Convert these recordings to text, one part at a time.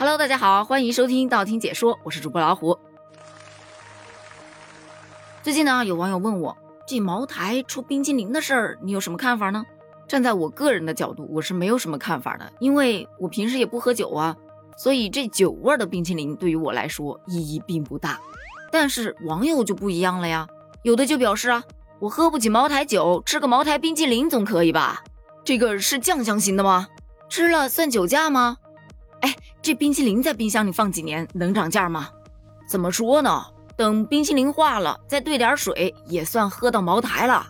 Hello，大家好，欢迎收听道听解说，我是主播老虎。最近呢，有网友问我，这茅台出冰淇淋的事儿，你有什么看法呢？站在我个人的角度，我是没有什么看法的，因为我平时也不喝酒啊，所以这酒味的冰淇淋对于我来说意义并不大。但是网友就不一样了呀，有的就表示啊，我喝不起茅台酒，吃个茅台冰淇淋总可以吧？这个是酱香型的吗？吃了算酒驾吗？这冰淇淋在冰箱里放几年能涨价吗？怎么说呢？等冰淇淋化了，再兑点水，也算喝到茅台了。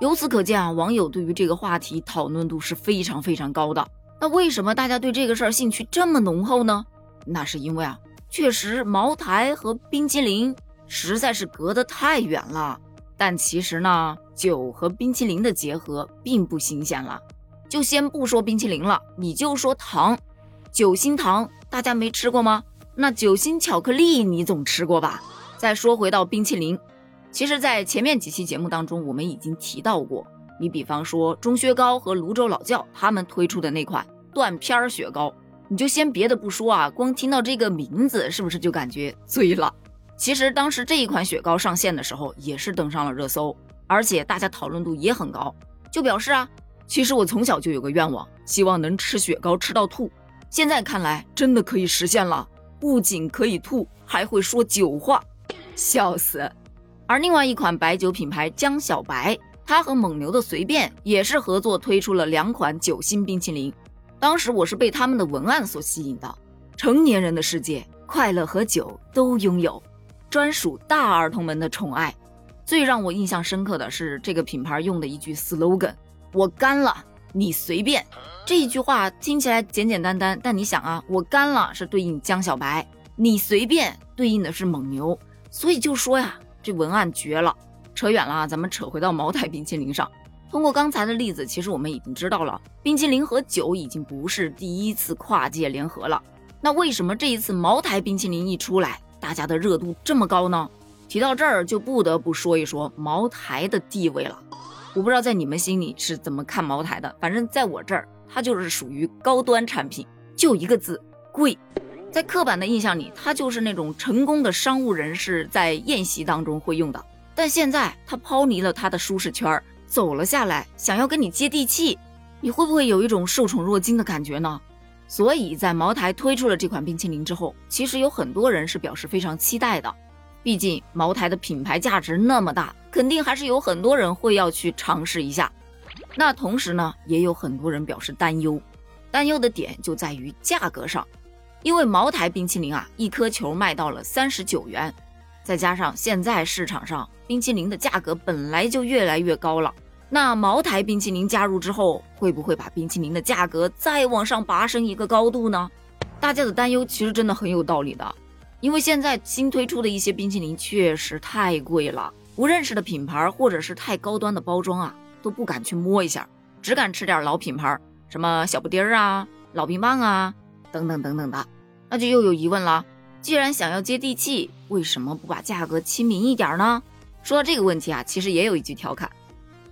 由此可见啊，网友对于这个话题讨论度是非常非常高的。那为什么大家对这个事儿兴趣这么浓厚呢？那是因为啊。确实，茅台和冰淇淋实在是隔得太远了。但其实呢，酒和冰淇淋的结合并不新鲜了。就先不说冰淇淋了，你就说糖，酒心糖，大家没吃过吗？那酒心巧克力你总吃过吧？再说回到冰淇淋，其实，在前面几期节目当中，我们已经提到过。你比方说钟薛高和泸州老窖他们推出的那款断片儿雪糕。你就先别的不说啊，光听到这个名字，是不是就感觉醉了？其实当时这一款雪糕上线的时候，也是登上了热搜，而且大家讨论度也很高，就表示啊，其实我从小就有个愿望，希望能吃雪糕吃到吐。现在看来真的可以实现了，不仅可以吐，还会说酒话，笑死。而另外一款白酒品牌江小白，它和蒙牛的随便也是合作推出了两款酒心冰淇淋。当时我是被他们的文案所吸引的，成年人的世界，快乐和酒都拥有，专属大儿童们的宠爱。最让我印象深刻的是这个品牌用的一句 slogan：“ 我干了，你随便。”这一句话听起来简简单单，但你想啊，我干了是对应江小白，你随便对应的是蒙牛，所以就说呀，这文案绝了。扯远了，咱们扯回到茅台冰淇淋上。通过刚才的例子，其实我们已经知道了，冰淇淋和酒已经不是第一次跨界联合了。那为什么这一次茅台冰淇淋一出来，大家的热度这么高呢？提到这儿，就不得不说一说茅台的地位了。我不知道在你们心里是怎么看茅台的，反正在我这儿，它就是属于高端产品，就一个字，贵。在刻板的印象里，它就是那种成功的商务人士在宴席当中会用的。但现在，它抛离了它的舒适圈。走了下来，想要跟你接地气，你会不会有一种受宠若惊的感觉呢？所以在茅台推出了这款冰淇淋之后，其实有很多人是表示非常期待的。毕竟茅台的品牌价值那么大，肯定还是有很多人会要去尝试一下。那同时呢，也有很多人表示担忧，担忧的点就在于价格上，因为茅台冰淇淋啊，一颗球卖到了三十九元。再加上现在市场上冰淇淋的价格本来就越来越高了，那茅台冰淇淋加入之后，会不会把冰淇淋的价格再往上拔升一个高度呢？大家的担忧其实真的很有道理的，因为现在新推出的一些冰淇淋确实太贵了，不认识的品牌或者是太高端的包装啊，都不敢去摸一下，只敢吃点老品牌，什么小布丁啊、老冰棒啊等等等等的，那就又有疑问了。既然想要接地气，为什么不把价格亲民一点呢？说到这个问题啊，其实也有一句调侃，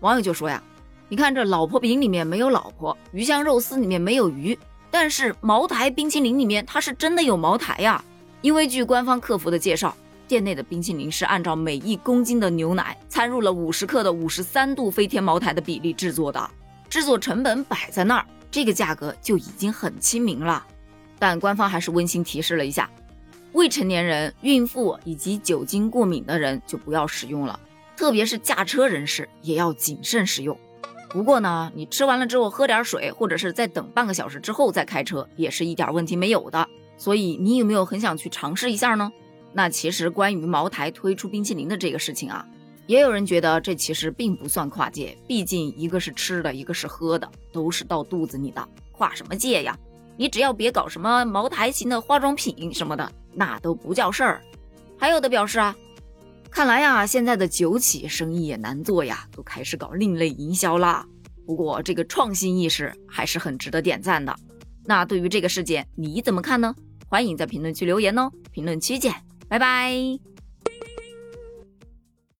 网友就说呀：“你看这老婆饼里面没有老婆，鱼香肉丝里面没有鱼，但是茅台冰淇淋里面它是真的有茅台呀。因为据官方客服的介绍，店内的冰淇淋是按照每一公斤的牛奶掺入了五十克的五十三度飞天茅台的比例制作的，制作成本摆在那儿，这个价格就已经很亲民了。但官方还是温馨提示了一下。”未成年人、孕妇以及酒精过敏的人就不要使用了，特别是驾车人士也要谨慎使用。不过呢，你吃完了之后喝点水，或者是再等半个小时之后再开车，也是一点问题没有的。所以你有没有很想去尝试一下呢？那其实关于茅台推出冰淇淋的这个事情啊，也有人觉得这其实并不算跨界，毕竟一个是吃的，一个是喝的，都是到肚子里的，跨什么界呀？你只要别搞什么茅台型的化妆品什么的。那都不叫事儿，还有的表示啊，看来呀，现在的酒企生意也难做呀，都开始搞另类营销啦。不过这个创新意识还是很值得点赞的。那对于这个事件你怎么看呢？欢迎在评论区留言哦，评论区见，拜拜。